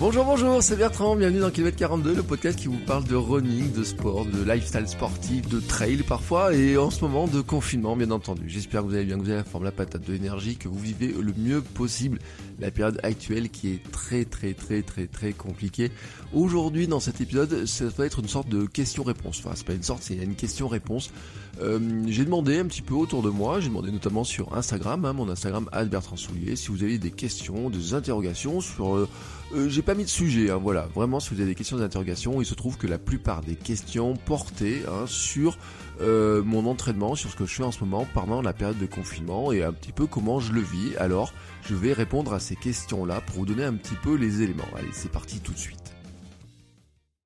Bonjour, bonjour, c'est Bertrand, bienvenue dans Kilomètre 42, le podcast qui vous parle de running, de sport, de lifestyle sportif, de trail parfois, et en ce moment de confinement bien entendu. J'espère que vous allez bien, que vous avez la forme, la patate de l'énergie, que vous vivez le mieux possible la période actuelle qui est très très très très très compliquée. Aujourd'hui dans cet épisode, ça va être une sorte de question-réponse, enfin c'est pas une sorte, c'est une question-réponse. Euh, j'ai demandé un petit peu autour de moi, j'ai demandé notamment sur Instagram, hein, mon Instagram Bertrand Soulier, si vous avez des questions, des interrogations sur... Euh, euh, j'ai pas mis de sujet, hein, voilà. Vraiment, si vous avez des questions d'interrogation, il se trouve que la plupart des questions portaient hein, sur euh, mon entraînement, sur ce que je fais en ce moment pendant la période de confinement et un petit peu comment je le vis. Alors, je vais répondre à ces questions-là pour vous donner un petit peu les éléments. Allez, c'est parti tout de suite.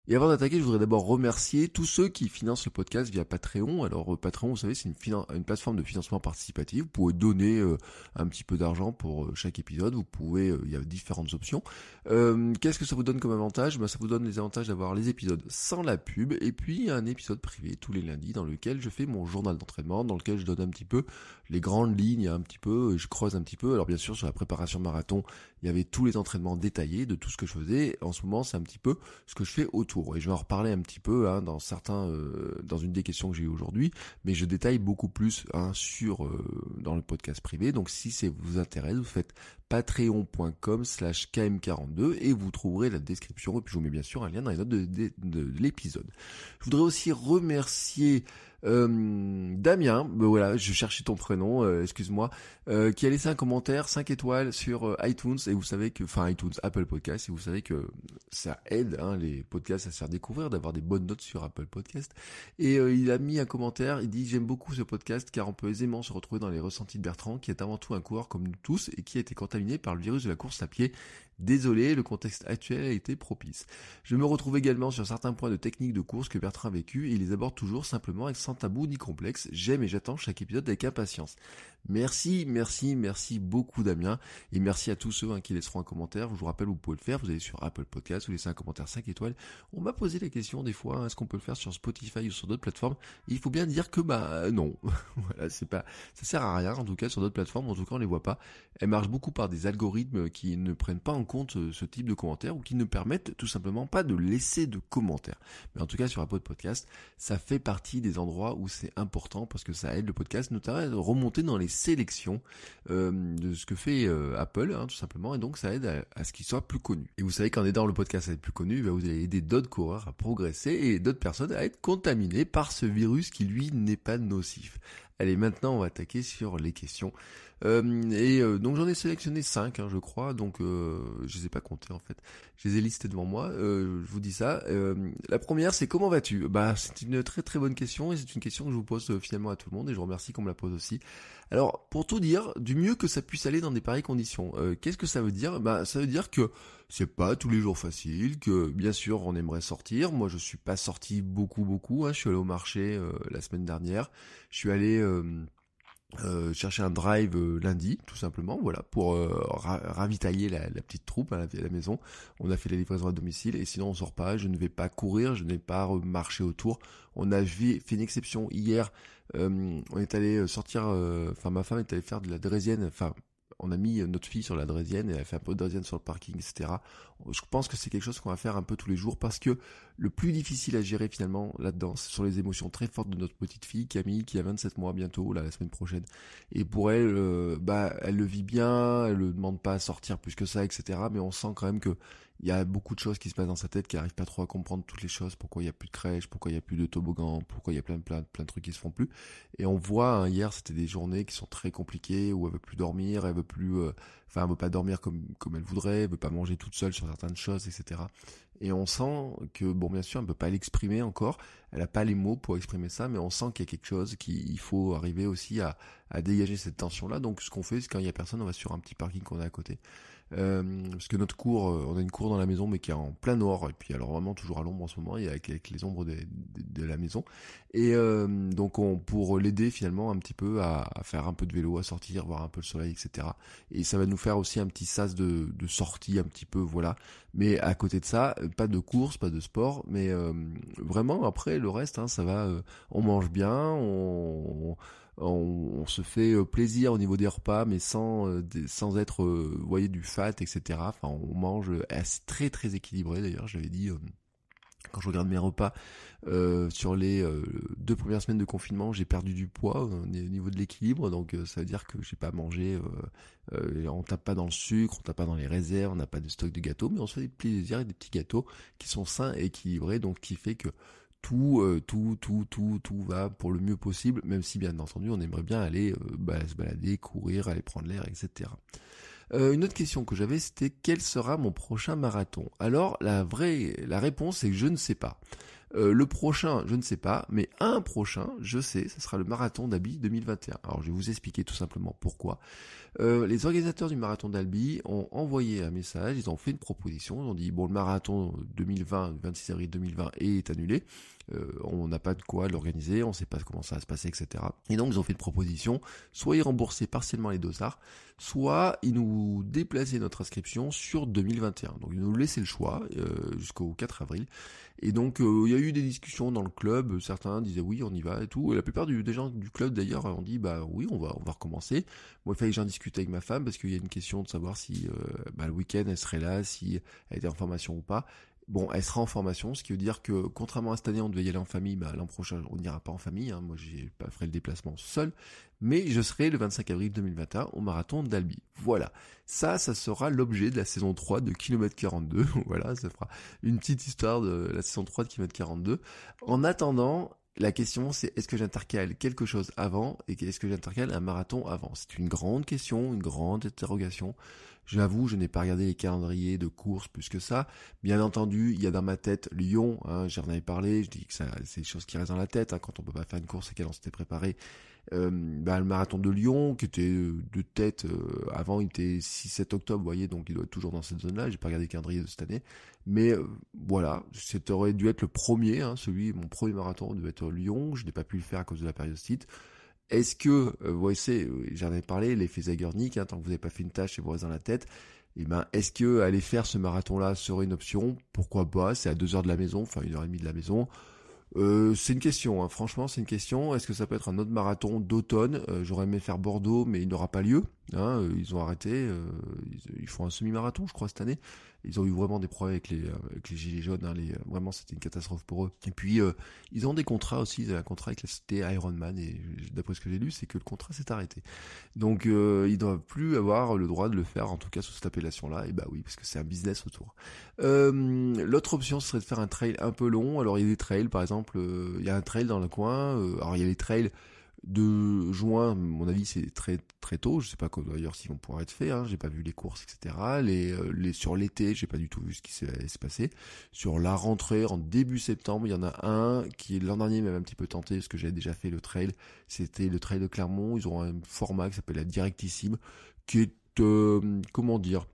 Et avant d'attaquer, je voudrais d'abord remercier tous ceux qui financent le podcast via Patreon. Alors euh, Patreon, vous savez, c'est une, une, plateforme de financement participatif. Vous pouvez donner euh, un petit peu d'argent pour euh, chaque épisode. Vous pouvez, il y a différentes options. Qu'est-ce que ça vous donne comme avantage? Ben, Ça vous donne les avantages d'avoir les épisodes sans la pub et puis un épisode privé tous les lundis dans lequel je fais mon journal d'entraînement, dans lequel je donne un petit peu les grandes lignes, un petit peu, je creuse un petit peu. Alors bien sûr, sur la préparation marathon, il y avait tous les entraînements détaillés de tout ce que je faisais. En ce moment, c'est un petit peu ce que je fais autour et je vais en reparler un petit peu hein, dans certains, euh, dans une des questions que j'ai eu aujourd'hui, mais je détaille beaucoup plus hein, sur euh, dans le podcast privé. Donc si ça vous intéresse, vous faites patreon.com slash km42 et vous trouverez la description et puis je vous mets bien sûr un lien dans les notes de, de l'épisode. Je voudrais aussi remercier Damien, ben voilà, je cherchais ton prénom, euh, excuse-moi, euh, qui a laissé un commentaire 5 étoiles sur iTunes et vous savez que, enfin iTunes, Apple Podcast, et vous savez que ça aide hein, les podcasts à se faire découvrir, d'avoir des bonnes notes sur Apple Podcast. Et il a mis un commentaire, il dit j'aime beaucoup ce podcast car on peut aisément se retrouver dans les ressentis de Bertrand, qui est avant tout un coureur comme nous tous et qui a été contaminé par le virus de la course à pied Désolé, le contexte actuel a été propice. Je me retrouve également sur certains points de technique de course que Bertrand a vécu et il les aborde toujours simplement et sans tabou ni complexe. J'aime et j'attends chaque épisode avec impatience. Merci, merci, merci beaucoup Damien et merci à tous ceux hein, qui laisseront un commentaire. Je vous rappelle, vous pouvez le faire. Vous allez sur Apple Podcast, vous laissez un commentaire 5 étoiles. On m'a posé la question des fois, hein, est-ce qu'on peut le faire sur Spotify ou sur d'autres plateformes? Il faut bien dire que bah non, voilà, c'est pas, ça sert à rien. En tout cas sur d'autres plateformes, en tout cas on les voit pas. Elles marchent beaucoup par des algorithmes qui ne prennent pas en compte euh, ce type de commentaires ou qui ne permettent tout simplement pas de laisser de commentaires. Mais en tout cas sur Apple Podcast, ça fait partie des endroits où c'est important parce que ça aide le podcast notamment à remonter dans les sélections euh, de ce que fait euh, Apple hein, tout simplement et donc ça aide à, ce qu'il soit plus connu. Et vous savez qu'en aidant le podcast à être plus connu, vous allez aider d'autres coureurs à progresser et d'autres personnes à être contaminées par ce virus qui lui n'est pas nocif. Allez, maintenant on va attaquer sur les questions. Euh, et euh, donc j'en ai sélectionné 5, hein, je crois, donc euh, je les ai pas comptés en fait. Je les ai listés devant moi, je vous dis ça. la première c'est comment vas-tu? Bah c'est une très très bonne question et c'est une question que je vous pose finalement à tout le monde et je vous remercie qu'on me la pose aussi. Alors pour tout dire, du mieux que ça puisse aller dans des pareilles conditions, qu'est-ce que ça veut dire? Bah ça veut dire que c'est pas tous les jours facile, que bien sûr on aimerait sortir. Moi je suis pas sorti beaucoup beaucoup, hein. je suis allé au marché la semaine dernière, je suis allé chercher un drive euh, lundi, tout simplement, voilà, pour euh, ravitailler la, petite troupe à la, maison. On a fait la livraison à domicile et sinon on sort pas. Je ne vais pas courir, je n'ai pas marché autour. On a fait une exception hier. on est allé sortir, enfin ma femme est allée faire de la drésienne, enfin on a mis notre fille sur la draisienne et elle a fait un peu de draisienne sur le parking, etc. Je pense que c'est quelque chose qu'on va faire un peu tous les jours parce que le plus difficile à gérer finalement là-dedans, ce sont les émotions très fortes de notre petite fille Camille qui a 27 mois bientôt, là, la semaine prochaine. Et pour elle, euh, bah, elle le vit bien, elle ne demande pas à sortir plus que ça, etc. Mais on sent quand même que il y a beaucoup de choses qui se passent dans sa tête qui arrive pas trop à comprendre toutes les choses, pourquoi il y a plus de crèche, pourquoi il y a plus de toboggan, pourquoi il y a plein plein plein de trucs qui se font plus. Et on voit hein, hier c'était des journées qui sont très compliquées où elle veut plus dormir, elle veut plus, euh, enfin elle veut pas dormir comme comme elle voudrait, elle veut pas manger toute seule sur certaines choses, etc. Et on sent que, bon, bien sûr, elle peut pas l'exprimer encore, elle n'a pas les mots pour exprimer ça, mais on sent qu'il y a quelque chose, qu'il faut arriver aussi à, à dégager cette tension-là. Donc ce qu'on fait, c'est quand il y a personne, on va sur un petit parking qu'on a à côté. Euh, parce que notre cour, euh, on a une cour dans la maison, mais qui est en plein nord, et puis alors vraiment toujours à l'ombre en ce moment, avec, avec les ombres de, la maison. Et euh, donc on, pour l'aider finalement un petit peu à, faire un peu de vélo, à sortir, voir un peu le soleil, etc. Et ça va nous faire aussi un petit sas de, sortie, un petit peu, voilà. Mais à côté de ça, pas de course, pas de sport, mais euh, vraiment après le reste, hein, ça va. Euh, on mange bien, on, on, se fait euh, plaisir au niveau des repas, mais sans euh, être, euh, voyez, du fat, etc. Enfin, on mange très très équilibré. D'ailleurs, j'avais dit quand je regarde mes repas sur les deux premières semaines de confinement, j'ai perdu du poids au niveau de l'équilibre, donc ça veut dire que j'ai pas mangé, on tape pas dans le sucre, on tape pas dans les réserves, on n'a pas de stock de gâteaux, mais on se fait des plaisirs et des petits gâteaux qui sont sains et équilibrés, donc qui fait que tout, euh, tout, tout, tout, tout va pour le mieux possible, même si bien entendu on aimerait bien aller euh, bah, se balader, courir, aller prendre l'air, etc. Euh, une autre question que j'avais, c'était quel sera mon prochain marathon? Alors la vraie, la réponse c'est que je ne sais pas. Euh, le prochain, je ne sais pas, mais un prochain, je sais, ce sera le marathon d'Albi 2021. Alors je vais vous expliquer tout simplement pourquoi. Euh, les organisateurs du marathon d'Albi ont envoyé un message, ils ont fait une proposition, ils ont dit bon le marathon 2020, le 26 avril 2020 est annulé, euh, on n'a pas de quoi l'organiser, on ne sait pas comment ça va se passer, etc. Et donc ils ont fait une proposition, soit ils remboursaient partiellement les dossards, soit ils nous déplaçaient notre inscription sur 2021. Donc ils nous laissaient le choix euh, jusqu'au 4 avril. Et donc euh, il y a eu des discussions dans le club, certains disaient oui on y va et tout, et la plupart des gens du club d'ailleurs ont dit bah oui on va on va recommencer. Moi il fallait que j'en discute avec ma femme parce qu'il y a une question de savoir si bah, le week-end elle serait là, si elle était en formation ou pas. Bon, elle sera en formation, ce qui veut dire que contrairement à cette année, on devait y aller en famille, bah, l'an prochain, on n'ira pas en famille. Hein. Moi, j'ai pas ferai le déplacement seul, mais je serai le 25 avril 2021 au marathon d'Albi. Voilà, ça, ça sera l'objet de la saison 3 de Kilomètre 42. voilà, ça fera une petite histoire de la saison 3 de Kilomètre 42. En attendant, la question c'est est-ce que j'intercale quelque chose avant et est-ce que j'intercale un marathon avant? C'est une grande question, une grande interrogation. J'avoue, je n'ai pas regardé les calendriers de courses plus que ça. Bien entendu, il y a dans ma tête Lyon, hein, j'en avais parlé, je dis que c'est des choses qui restent dans la tête, hein, quand on peut pas faire une course et qu'elle on s'était préparé. Euh, bah, le marathon de Lyon, qui était euh, de tête, euh, avant il était 6-7 octobre, vous voyez, donc il doit être toujours dans cette zone-là, j'ai pas regardé le calendrier de cette année. Mais voilà, ça aurait dû être le premier, hein, celui, mon premier marathon devait être Lyon, je n'ai pas pu le faire à cause de la périostite. Est-ce que, euh, vous voyez, j'en ai parlé, l'effet Zagornik, hein, tant que vous n'avez pas fait une tâche et vous restez dans la tête, eh ben, est-ce que aller faire ce marathon-là serait une option? Pourquoi pas? C'est à deux heures de la maison, enfin une heure et demie de la maison. Euh, c'est une question, hein. franchement, c'est une question. Est-ce que ça peut être un autre marathon d'automne? Euh, J'aurais aimé faire Bordeaux, mais il n'aura pas lieu. Hein, euh, ils ont arrêté. Euh, ils, font un semi-marathon, je crois, cette année. Ils ont eu vraiment des problèmes avec les, les gilets jaunes. Hein, vraiment, c'était une catastrophe pour eux. Et puis, ils ont des contrats aussi. Ils ont un contrat avec la cité Ironman. Et d'après ce que j'ai lu, c'est que le contrat s'est arrêté. Donc, ils doivent plus avoir le droit de le faire, en tout cas sous cette appellation-là. Et bah oui, parce que c'est un business autour. L'autre option, ce serait de faire un trail un peu long. Alors, il y a des trails, par exemple, il y a un trail dans le coin. alors, il y a les trails de juin, mon avis, c'est très très tôt. Je sais pas d'ailleurs s'ils vont pouvoir être faits. Hein. J'ai pas vu les courses, etc. Euh, les sur l'été, j'ai pas du tout vu ce qui s'est passé. Sur la rentrée, en début septembre, il y en a un qui l'an dernier m'avait un petit peu tenté parce que j'avais déjà fait le trail. C'était le trail de Clermont. Ils ont un format qui s'appelle la Directissime, qui est euh, comment dire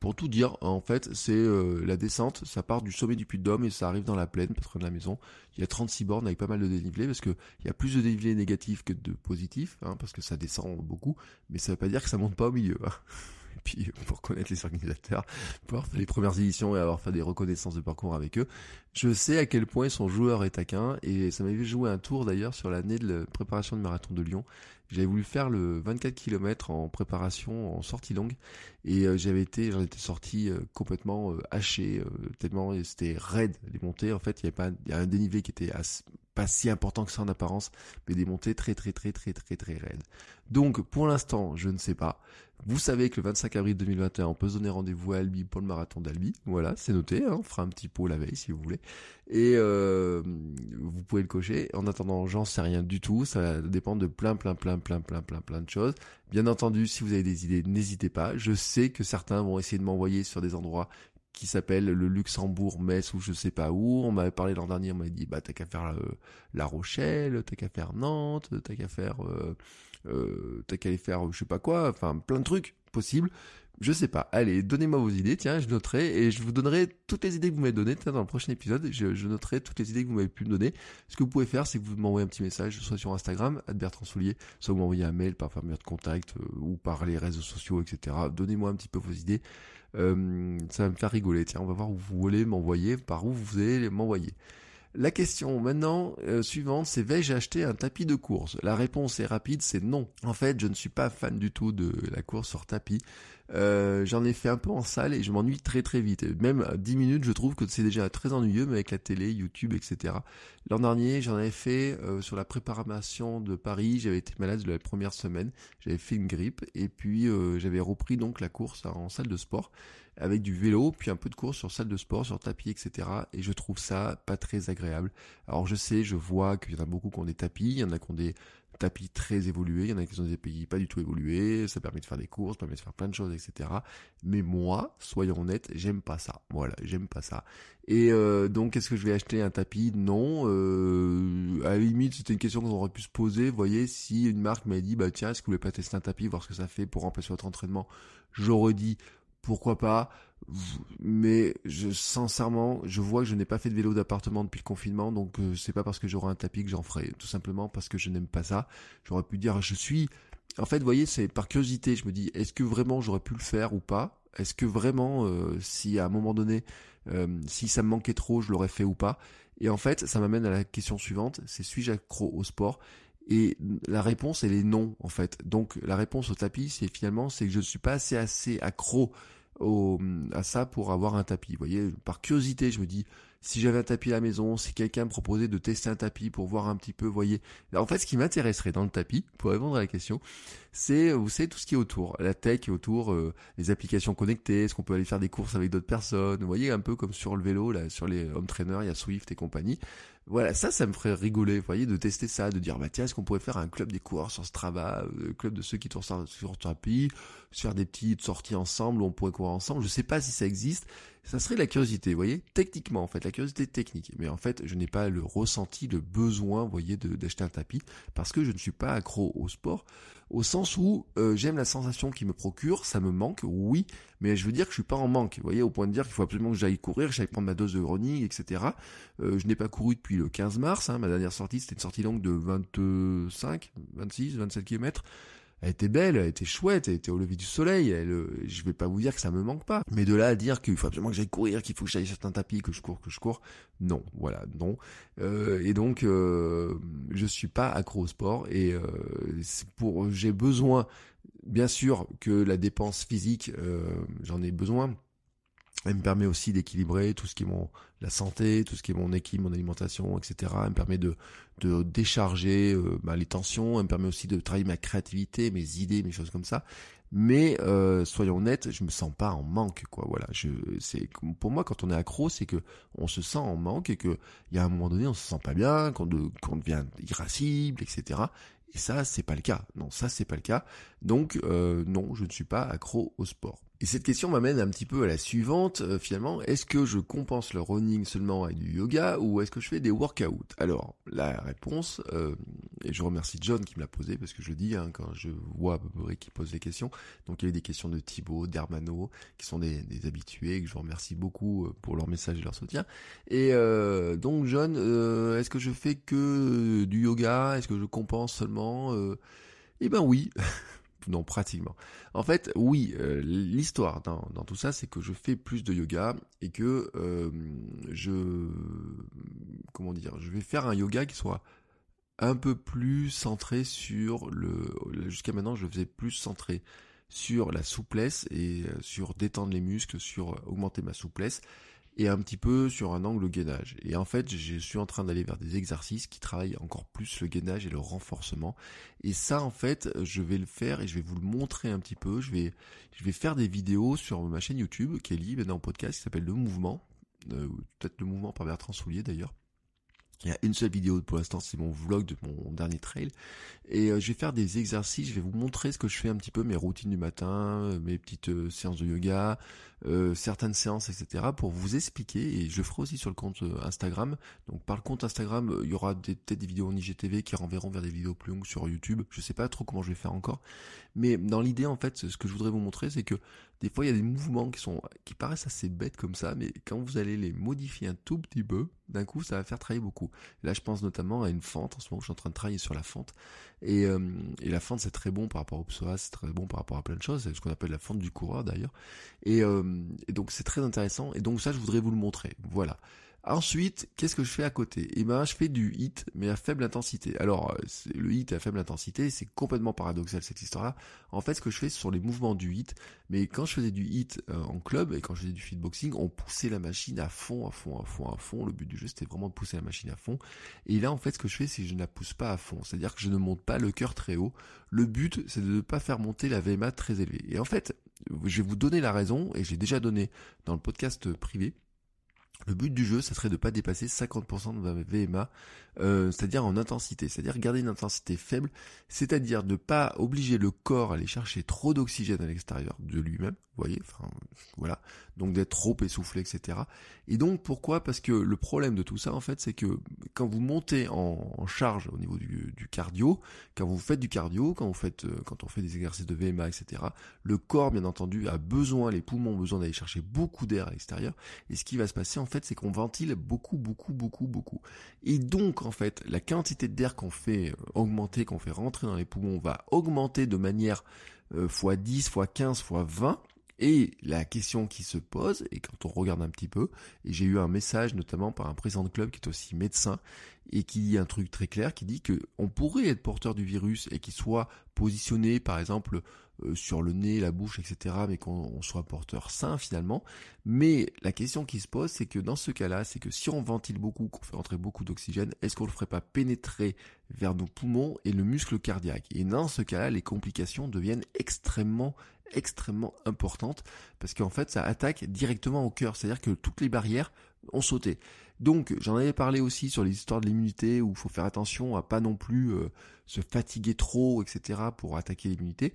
pour tout dire, en fait, c'est euh, la descente, ça part du sommet du Puy de Dôme et ça arrive dans la plaine, pas de la maison. Il y a 36 bornes avec pas mal de dénivelé parce que il y a plus de dénivelé négatif que de positif, hein, parce que ça descend beaucoup, mais ça veut pas dire que ça monte pas au milieu. Hein. Puis, pour connaître les organisateurs, pour avoir fait les premières éditions et avoir fait des reconnaissances de parcours avec eux, je sais à quel point ils sont joueurs et et ça m'avait joué un tour d'ailleurs sur l'année de la préparation du marathon de Lyon. J'avais voulu faire le 24 km en préparation, en sortie longue, et euh, j'avais été, j'en étais sorti euh, complètement euh, haché, tellement c'était raide les montées. En fait, il y avait pas, a un dénivelé qui était pas si important que ça en apparence, mais des montées très très très très très très raides. Donc pour l'instant, je ne sais pas. Vous savez que le 25 avril 2021, on peut se donner rendez-vous à Albi pour le marathon d'Albi. Voilà, c'est noté. Hein, on fera un petit pot la veille si vous voulez. Et euh, vous pouvez le cocher. En attendant, j'en sais rien du tout. Ça dépend de plein, plein, plein, plein, plein, plein, plein de choses. Bien entendu, si vous avez des idées, n'hésitez pas. Je sais que certains vont essayer de m'envoyer sur des endroits qui s'appelle le Luxembourg, Metz ou je sais pas où. On m'avait parlé l'an dernier, on m'avait dit bah t'as qu'à faire euh, La Rochelle, t'as qu'à faire Nantes, t'as qu'à faire euh, euh, t'as qu'à aller faire je sais pas quoi, enfin plein de trucs possibles. Je sais pas. Allez, donnez-moi vos idées, tiens, je noterai et je vous donnerai toutes les idées que vous m'avez données. Dans le prochain épisode, je, noterai toutes les idées que vous m'avez pu me donner. Ce que vous pouvez faire, c'est que vous m'envoyez un petit message, soit sur Instagram, Bertrand Soulier, soit vous m'envoyez un mail par formulaire de contact ou par les réseaux sociaux, etc. Donnez-moi un petit peu vos idées. Euh, ça va me faire rigoler. Tiens, on va voir où vous voulez m'envoyer, par où vous allez m'envoyer. La question maintenant euh, suivante, c'est vais-je acheter un tapis de course? La réponse est rapide, c'est non. En fait, je ne suis pas fan du tout de la course sur tapis. Euh, j'en ai fait un peu en salle et je m'ennuie très très vite. Même à 10 minutes, je trouve que c'est déjà très ennuyeux, mais avec la télé, YouTube, etc. L'an dernier, j'en avais fait euh, sur la préparation de Paris. J'avais été malade de la première semaine. J'avais fait une grippe et puis j'avais repris donc la course en salle de sport avec du vélo, puis un peu de course sur salle de sport, sur tapis, etc. Et je trouve ça pas très agréable. Alors je sais, je vois qu'il y en a beaucoup qui ont des tapis, il y en a qui ont des tapis très évolués, il y en a qui ont des pays pas du tout évolués, ça permet de faire des courses, ça permet de faire plein de choses, etc. Mais moi, soyons honnêtes, j'aime pas ça. Voilà, j'aime pas ça. Et euh, donc, est-ce que je vais acheter un tapis? Non. Euh, à la limite, c'était une question qu'on aurait pu se poser. Vous voyez, si une marque m'a dit, bah tiens, est-ce que vous voulez pas tester un tapis, voir ce que ça fait pour remplacer votre entraînement? J'aurais dit, pourquoi pas mais sincèrement je vois que je n'ai pas fait de vélo d'appartement depuis le confinement donc euh, c'est pas parce que j'aurai un tapis que j'en ferai tout simplement parce que je n'aime pas ça. J'aurais pu dire je suis en fait vous voyez c'est par curiosité je me dis est-ce que vraiment j'aurais pu le faire ou pas? Est-ce que vraiment euh, si à un moment donné euh, si ça me manquait trop je l'aurais fait ou pas? Et en fait ça m'amène à la question suivante c'est suis-je accro au sport? Et la réponse, elle est non, en fait. Donc, la réponse au tapis, c'est finalement, c'est que je ne suis pas assez, assez accro au, à ça pour avoir un tapis. Vous voyez, par curiosité, je me dis, si j'avais un tapis à la maison, si quelqu'un me proposait de tester un tapis pour voir un petit peu, voyez. En fait, ce qui m'intéresserait dans le tapis, pour répondre à la question, c'est, vous savez, tout ce qui est autour, la tech autour, euh, les applications connectées, est-ce qu'on peut aller faire des courses avec d'autres personnes, vous voyez, un peu comme sur le vélo, là, sur les home trainers, il y a Swift et compagnie. Voilà, ça, ça me ferait rigoler, vous voyez, de tester ça, de dire, bah tiens, est-ce qu'on pourrait faire un club des coureurs sur Strava, euh, club de ceux qui tournent sur, sur tapis, faire des petites sorties ensemble, où on pourrait courir ensemble. Je sais pas si ça existe. Ça serait la curiosité, vous voyez, techniquement en fait, la curiosité technique. Mais en fait, je n'ai pas le ressenti, le besoin, vous voyez, d'acheter un tapis, parce que je ne suis pas accro au sport, au sens où euh, j'aime la sensation qu'il me procure, ça me manque, oui, mais je veux dire que je suis pas en manque, vous voyez, au point de dire qu'il faut absolument que j'aille courir, j'aille prendre ma dose de running, etc. Euh, je n'ai pas couru depuis le 15 mars, hein, ma dernière sortie, c'était une sortie longue de 25, 26, 27 km elle était belle, elle était chouette, elle était au lever du soleil. Elle, euh, je vais pas vous dire que ça me manque pas, mais de là à dire qu'il faut absolument que j'aille courir, qu'il faut que j'aille sur un tapis, que je cours, que je cours, non, voilà, non. Euh, et donc, euh, je suis pas accro au sport et euh, pour, j'ai besoin, bien sûr, que la dépense physique, euh, j'en ai besoin elle me permet aussi d'équilibrer tout ce qui est mon la santé, tout ce qui est mon équilibre, mon alimentation, etc. Elle me permet de, de décharger euh, bah, les tensions. Elle me permet aussi de travailler ma créativité, mes idées, mes choses comme ça. Mais euh, soyons honnêtes, je me sens pas en manque, quoi. Voilà, je c'est pour moi quand on est accro, c'est que on se sent en manque et que il y a un moment donné on se sent pas bien, qu'on de, qu'on devient irascible, etc. Et ça, c'est pas le cas. Non, ça, c'est pas le cas. Donc, euh, non, je ne suis pas accro au sport. Et cette question m'amène un petit peu à la suivante, euh, finalement. Est-ce que je compense le running seulement avec du yoga ou est-ce que je fais des workouts? Alors, la réponse, euh, et je remercie John qui me l'a posé parce que je le dis hein, quand je vois à peu près qui pose des questions. Donc, il y a des questions de Thibaut, d'Hermano, qui sont des, habitués, que je remercie beaucoup euh, pour leur message et leur soutien. Et donc, John, est-ce que je fais que du yoga? Est-ce que je compense seulement? Eh ben oui non, pratiquement. En fait, oui, euh, l'histoire dans, tout ça, c'est que je fais plus de yoga et que euh, je, comment dire, je vais faire un yoga qui soit un peu plus centré sur le. Jusqu'à maintenant, je faisais plus centré sur la souplesse et euh, sur détendre les muscles, sur augmenter ma souplesse et un petit peu sur un angle gainage. Et en fait, je suis en train d'aller vers des exercices qui travaillent encore plus le gainage et le renforcement. Et ça, en fait, je vais le faire et je vais vous le montrer un petit peu. Je vais, je vais faire des vidéos sur ma chaîne YouTube qui est libre dans un podcast qui s'appelle Le Mouvement. Euh, peut-être Le Mouvement par Bertrand Soulier d'ailleurs. Il y a une seule vidéo pour l'instant, c'est mon vlog de mon dernier trail. Et euh, je vais faire des exercices, je vais vous montrer ce que je fais un petit peu, mes routines du matin, euh, mes petites séances de yoga, euh, certaines séances, etc. pour vous expliquer, et je ferai aussi sur le compte euh, Instagram. Donc par le compte Instagram, euh, il y aura peut-être des vidéos en IGTV qui renverront vers des vidéos plus longues sur YouTube. Je sais pas trop comment je vais faire encore. Mais dans l'idée, en fait, ce que je voudrais vous montrer, c'est que des fois, il y a des mouvements qui sont, qui paraissent assez bêtes comme ça, mais quand vous allez les modifier un tout petit peu, d'un coup, ça va faire travailler beaucoup. Là, je pense notamment à une fente. En ce moment, je suis en train de travailler sur la fente. Et, euh, et la fente, c'est très bon par rapport au psoas, c'est très bon par rapport à plein de choses. C'est ce qu'on appelle la fente du coureur, d'ailleurs. Et, euh, et donc, c'est très intéressant. Et donc, ça, je voudrais vous le montrer. Voilà. Ensuite, qu'est-ce que je fais à côté? Eh ben, je fais du hit, mais à faible intensité. Alors, euh, le hit à faible intensité, c'est complètement paradoxal cette histoire-là. En fait, ce que je fais, ce sont les mouvements du hit. Mais quand je faisais du hit euh, en club et quand je faisais du fitboxing, on poussait la machine à fond, à fond, à fond, à fond. Le but du jeu, c'était vraiment de pousser la machine à fond. Et là, en fait, ce que je fais, c'est que je ne la pousse pas à fond. C'est-à-dire que je ne monte pas le cœur très haut. Le but, c'est de ne pas faire monter la VMA très élevée. Et en fait, je vais vous donner la raison, et j'ai déjà donné dans le podcast privé. Le but du jeu, ça serait de pas dépasser 50% de VMA, euh, c'est-à-dire en intensité, c'est-à-dire garder une intensité faible, c'est-à-dire ne pas obliger le corps à aller chercher trop d'oxygène à l'extérieur de lui-même, vous voyez, voilà, donc d'être trop essoufflé, etc. Et donc pourquoi? Parce que le problème de tout ça, en fait, c'est que quand vous montez en, charge au niveau du, cardio, quand vous faites du cardio, quand vous faites, euh, quand on fait des exercices de VMA, etc. Le corps, bien entendu, a besoin, les poumons ont besoin d'aller chercher beaucoup d'air à l'extérieur. Et ce qui va se passer, en fait, c'est qu'on ventile beaucoup, beaucoup, beaucoup, beaucoup. Et donc, en fait, la quantité d'air qu'on fait euh, augmenter, qu'on fait rentrer dans les poumons, va augmenter de manière x10, x15, x20 et la question qui se pose, et quand on regarde un petit peu, et j'ai eu un message notamment par un président de club qui est aussi médecin, et qui dit un truc très clair, qui dit que on pourrait être porteur du virus et qu'il soit positionné par exemple euh, sur le nez, la bouche, etc., mais qu'on soit porteur sain finalement. Mais la question qui se pose, c'est que dans ce cas-là, c'est que si on ventile beaucoup, qu'on fait entrer beaucoup d'oxygène, est-ce qu'on ne le ferait pas pénétrer vers nos poumons et le muscle cardiaque? Et dans ce cas-là, les complications deviennent extrêmement extrêmement importante parce qu'en fait ça attaque directement au cœur, c'est-à-dire que toutes les barrières ont sauté. Donc j'en avais parlé aussi sur les histoires de l'immunité où il faut faire attention à pas non plus euh, se fatiguer trop, etc. pour attaquer l'immunité.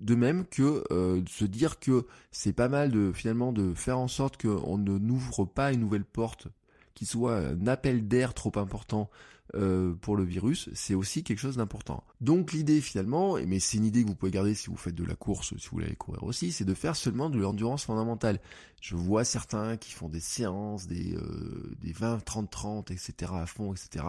De même que euh, se dire que c'est pas mal de finalement de faire en sorte qu'on ne n'ouvre pas une nouvelle porte qui soit un appel d'air trop important euh, pour le virus, c'est aussi quelque chose d'important. Donc l'idée finalement, mais c'est une idée que vous pouvez garder si vous faites de la course, si vous voulez courir aussi, c'est de faire seulement de l'endurance fondamentale. Je vois certains qui font des séances, des, euh, des 20, 30, 30, etc. à fond, etc.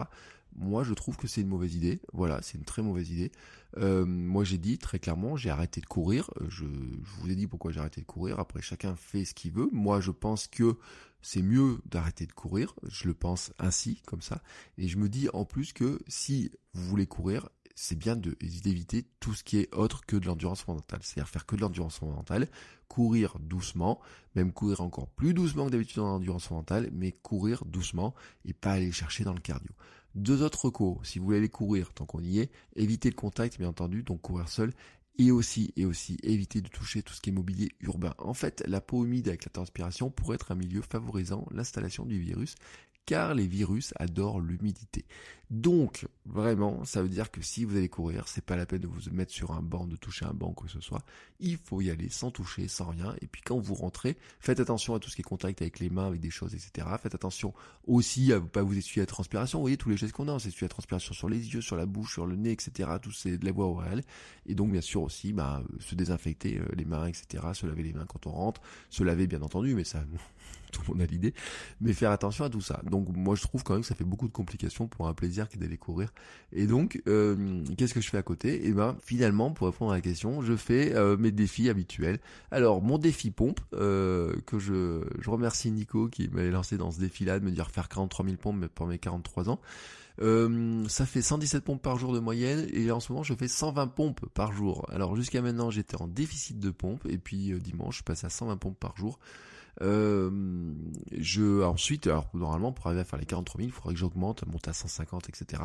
Moi, je trouve que c'est une mauvaise idée. Voilà, c'est une très mauvaise idée. Euh, moi, j'ai dit très clairement, j'ai arrêté de courir. Je, vous ai dit pourquoi j'ai arrêté de courir. Après, chacun fait ce qu'il veut. Moi, je pense que c'est mieux d'arrêter de courir, je le pense ainsi, comme ça, et je me dis en plus que si vous voulez courir, c'est bien d'éviter tout ce qui est autre que de l'endurance fondamentale, c'est-à-dire faire que de l'endurance fondamentale, courir doucement, même courir encore plus doucement que d'habitude dans l'endurance fondamentale, mais courir doucement et pas aller chercher dans le cardio. Deux autres recours, si vous voulez aller courir tant qu'on y est, évitez le contact bien entendu, donc courir seul, et aussi, et aussi, éviter de toucher tout ce qui est mobilier urbain. En fait, la peau humide avec la transpiration pourrait être un milieu favorisant l'installation du virus car les virus adorent l'humidité. Donc, vraiment, ça veut dire que si vous allez courir, c'est pas la peine de vous mettre sur un banc, de toucher un banc, quoi que ce soit. Il faut y aller sans toucher, sans rien. Et puis quand vous rentrez, faites attention à tout ce qui est contact avec les mains, avec des choses, etc. Faites attention aussi à ne pas vous essuyer la transpiration. Vous voyez tous les gestes qu'on a, on s'essuie la transpiration sur les yeux, sur la bouche, sur le nez, etc. Tout c'est de la voie orale. Et donc, bien sûr aussi, bah, se désinfecter euh, les mains, etc. Se laver les mains quand on rentre. Se laver, bien entendu, mais ça, tout le monde a l'idée. Mais faire attention à tout ça. Donc, moi, je trouve quand même que ça fait beaucoup de complications pour un plaisir qui est d'aller courir. Et donc, euh, qu'est-ce que je fais à côté? Et eh ben, finalement, pour répondre à la question, je fais euh, mes défis habituels. Alors, mon défi pompe, euh, que je, je remercie Nico qui m'avait lancé dans ce défi-là, de me dire faire 43 000 pompes pour mes 43 ans. ça fait 117 pompes par jour de moyenne et en ce moment je fais 120 pompes par jour. Alors jusqu'à maintenant j'étais en déficit de pompes et puis dimanche je passe à 120 pompes par jour. Euh, je ensuite, alors normalement pour arriver à faire les 43 000, il faudrait que j'augmente, monte à 150, etc.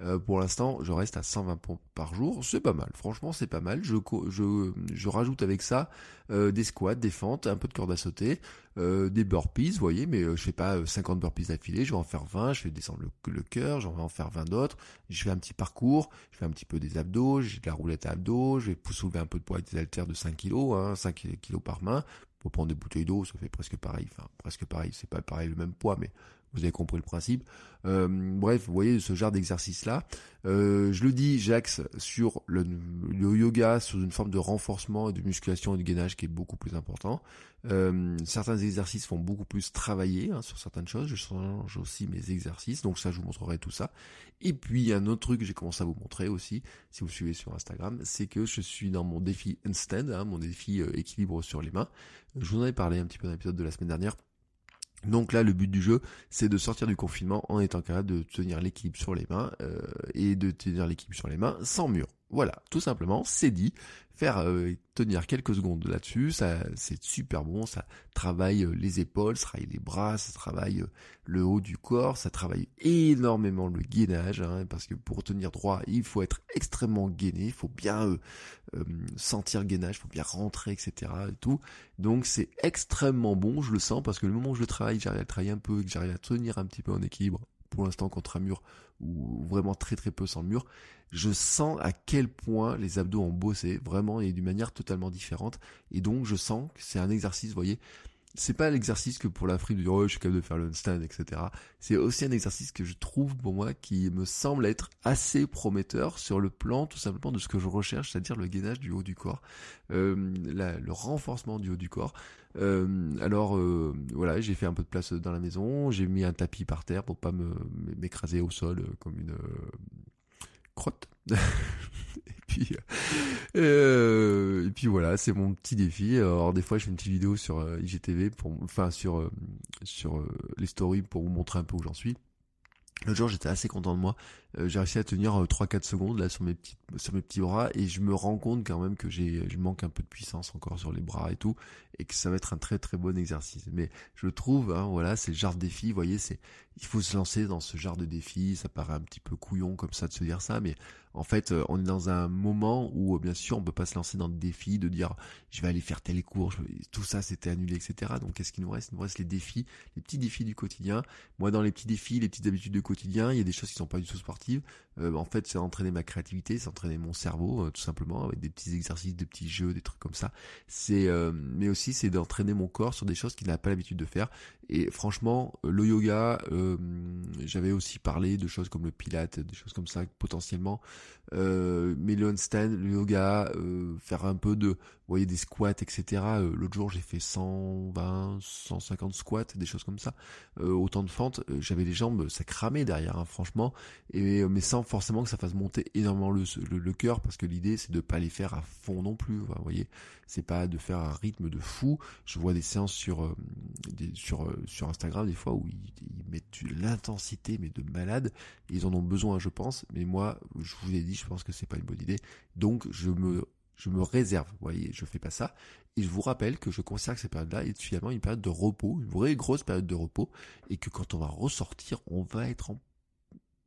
Euh, pour l'instant, je reste à 120 pompes par jour, c'est pas mal. Franchement, c'est pas mal. Je, je, je rajoute avec ça euh, des squats, des fentes, un peu de corde à sauter, euh, des burpees, vous voyez, mais euh, je fais pas 50 burpees d'affilée, je vais en faire 20, je vais descendre le, cœur, j'en vais en faire 20 d'autres. Je fais un petit parcours, je fais un petit peu des abdos, j'ai de la roulette à abdos, je vais soulever un peu de poids avec des haltères de 5 kg, hein, 5 kg par main Pour prendre des bouteilles d'eau, ça fait presque pareil. Enfin, presque pareil. C'est pas pareil le même poids, mais vous avez compris le principe. Euh, bref, vous voyez ce genre d'exercice-là. Euh, je le dis, j'axe sur le, yoga, sur une forme de renforcement et de musculation et de gainage qui est beaucoup plus important. Euh, certains exercices font beaucoup plus travailler hein, sur certaines choses. Je change aussi mes exercices, donc ça, je vous montrerai tout ça. Et puis, un autre truc que j'ai commencé à vous montrer aussi, si vous suivez sur Instagram, c'est que je suis dans mon défi Handstand, hein, mon défi équilibre sur les mains. Je vous en ai parlé un petit peu dans l'épisode de la semaine dernière donc là, le but du jeu, c'est de sortir du confinement en étant capable de tenir l'équilibre sur les mains euh, et de tenir l'équilibre sur les mains sans mur. Voilà, tout simplement, c'est dit faire euh, tenir quelques secondes là-dessus, ça c'est super bon, ça travaille euh, les épaules, ça travaille les bras, ça travaille euh, le haut du corps, ça travaille énormément le gainage, hein, parce que pour tenir droit, il faut être extrêmement gainé, il faut bien sentir le gainage, il faut bien rentrer, etc. Et tout. Donc c'est extrêmement bon, je le sens, parce que le moment où je le travaille, j'arrive à le travailler un peu, que j'arrive à tenir un petit peu en équilibre, pour l'instant contre un mur, ou vraiment très très peu sans le mur, je sens à quel point les abdos ont bossé, vraiment, et d'une manière totalement différente. Et donc, je sens que c'est un exercice, vous voyez, c'est pas l'exercice que pour la frime de oh, je suis capable de faire le stand, etc. C'est aussi un exercice que je trouve pour moi qui me semble être assez prometteur sur le plan tout simplement de ce que je recherche, c'est-à-dire le gainage du haut du corps, euh, le renforcement du haut du corps. Euh, alors euh, voilà, j'ai fait un peu de place dans la maison, j'ai mis un tapis par terre pour pas me m'écraser au sol comme une crotte. et puis euh, et puis voilà, c'est mon petit défi. Alors des fois, je fais une petite vidéo sur euh, IGTV pour enfin sur euh, sur les stories pour vous montrer un peu où j'en suis. Le jour, j'étais assez content de moi. J'ai réussi à tenir 3-4 secondes là sur mes petits sur mes petits bras et je me rends compte quand même que j'ai je manque un peu de puissance encore sur les bras et tout et que ça va être un très très bon exercice. Mais je trouve, hein, voilà, c'est le genre de défi, vous voyez, c'est il faut se lancer dans ce genre de défi. Ça paraît un petit peu couillon comme ça de se dire ça, mais en fait, euh, on est dans un moment où, euh, bien sûr, on peut pas se lancer dans le défi de dire je vais aller faire tel cours, tout ça c'était annulé, etc. Donc qu'est-ce qu'il nous reste? Il nous reste les défis, les petits défis du quotidien. Moi, dans les petits défis, les petites habitudes du quotidien, il y a des choses qui sont pas du tout sportives. Euh, en fait, c'est entraîner ma créativité, c'est entraîner mon cerveau, tout simplement, avec des petits exercices, des petits jeux, des trucs comme ça. C'est, mais aussi c'est d'entraîner mon corps sur des choses qu'il n'a pas l'habitude de faire. Et franchement, le yoga, j'avais aussi parlé de choses comme le pilate, des choses comme ça potentiellement euh, mais le handstand, le yoga, euh, faire un peu de, vous voyez, des squats, etc. Euh, L'autre jour, j'ai fait 120, 150 squats, des choses comme ça. Euh, autant de fentes, euh, j'avais les jambes, ça cramait derrière, hein, franchement. Et mais sans forcément que ça fasse monter énormément le, le, cœur, parce que l'idée, c'est de pas les faire à fond non plus. Vous voyez, c'est pas de faire un rythme de fou. Je vois des séances sur des, sur sur Instagram des fois où ils, mettent l'intensité, mais de malade. Ils en ont besoin, je pense. Mais moi, je vous ai dit je pense que c'est pas une bonne idée. Donc je me je me réserve, vous voyez, je fais pas ça. Et je vous rappelle que je considère que cette période-là est finalement une période de repos, une vraie grosse période de repos, et que quand on va ressortir, on va être en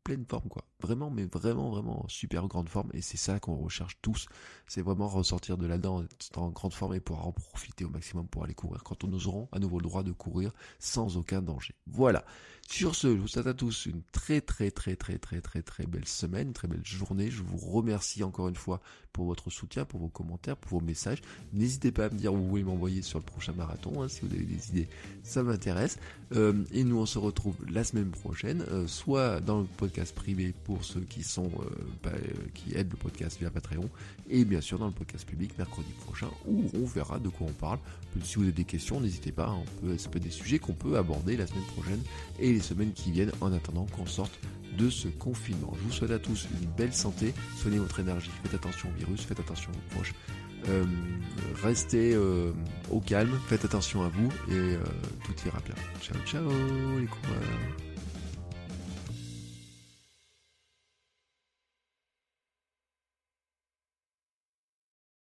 pleine forme quoi. Vraiment mais vraiment vraiment super grande forme et c'est ça qu'on recherche tous. C'est vraiment ressortir de là-dedans en grande forme et pouvoir en profiter au maximum pour aller courir quand nous aurons à nouveau le droit de courir sans aucun danger. Voilà. Sur ce, je vous souhaite à tous une très très très très très très très belle semaine, une très belle journée. Je vous remercie encore une fois pour votre soutien, pour vos commentaires, pour vos messages. N'hésitez pas à me dire où vous voulez m'envoyer sur le prochain marathon, hein, si vous avez des idées, ça m'intéresse. Euh, et nous on se retrouve la semaine prochaine, euh, soit dans le podcast privé pour ceux qui sont euh, qui aident le podcast via Patreon, et bien sûr dans le podcast public mercredi prochain où on verra de quoi on parle. Si vous avez des questions, n'hésitez pas, hein, on peut, ça peut être des sujets qu'on peut aborder la semaine prochaine semaines qui viennent en attendant qu'on sorte de ce confinement. Je vous souhaite à tous une belle santé, soignez votre énergie, faites attention au virus, faites attention aux proches, euh, restez euh, au calme, faites attention à vous et euh, tout ira bien. Ciao ciao les coureurs